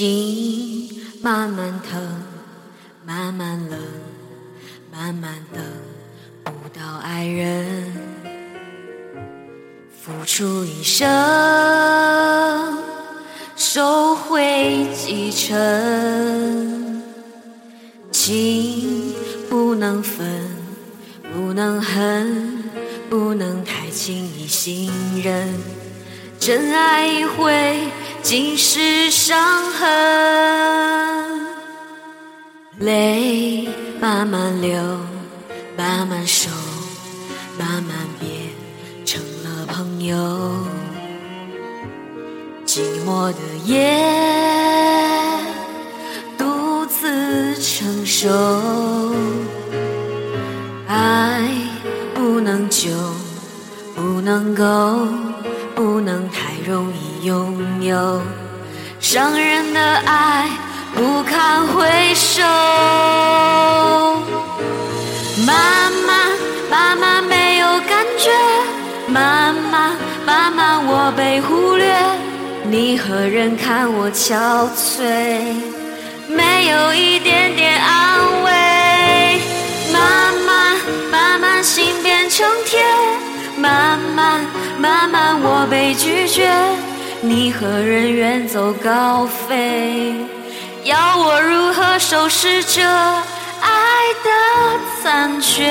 心慢慢疼慢慢冷慢慢等不到爱人付出一生。收回几成，情不能分，不能恨，不能太轻易信任，真爱一回。尽是伤痕，泪慢慢流，慢慢收，慢慢变成了朋友。寂寞的夜，手。爱不能久，不能够，不能太容易。拥有伤人的爱，不堪回首。慢慢，慢慢没有感觉；慢慢，慢慢我被忽略。你何人看我憔悴？没有一慢我被拒绝。你和人远走高飞？要我如何收拾这爱的残缺？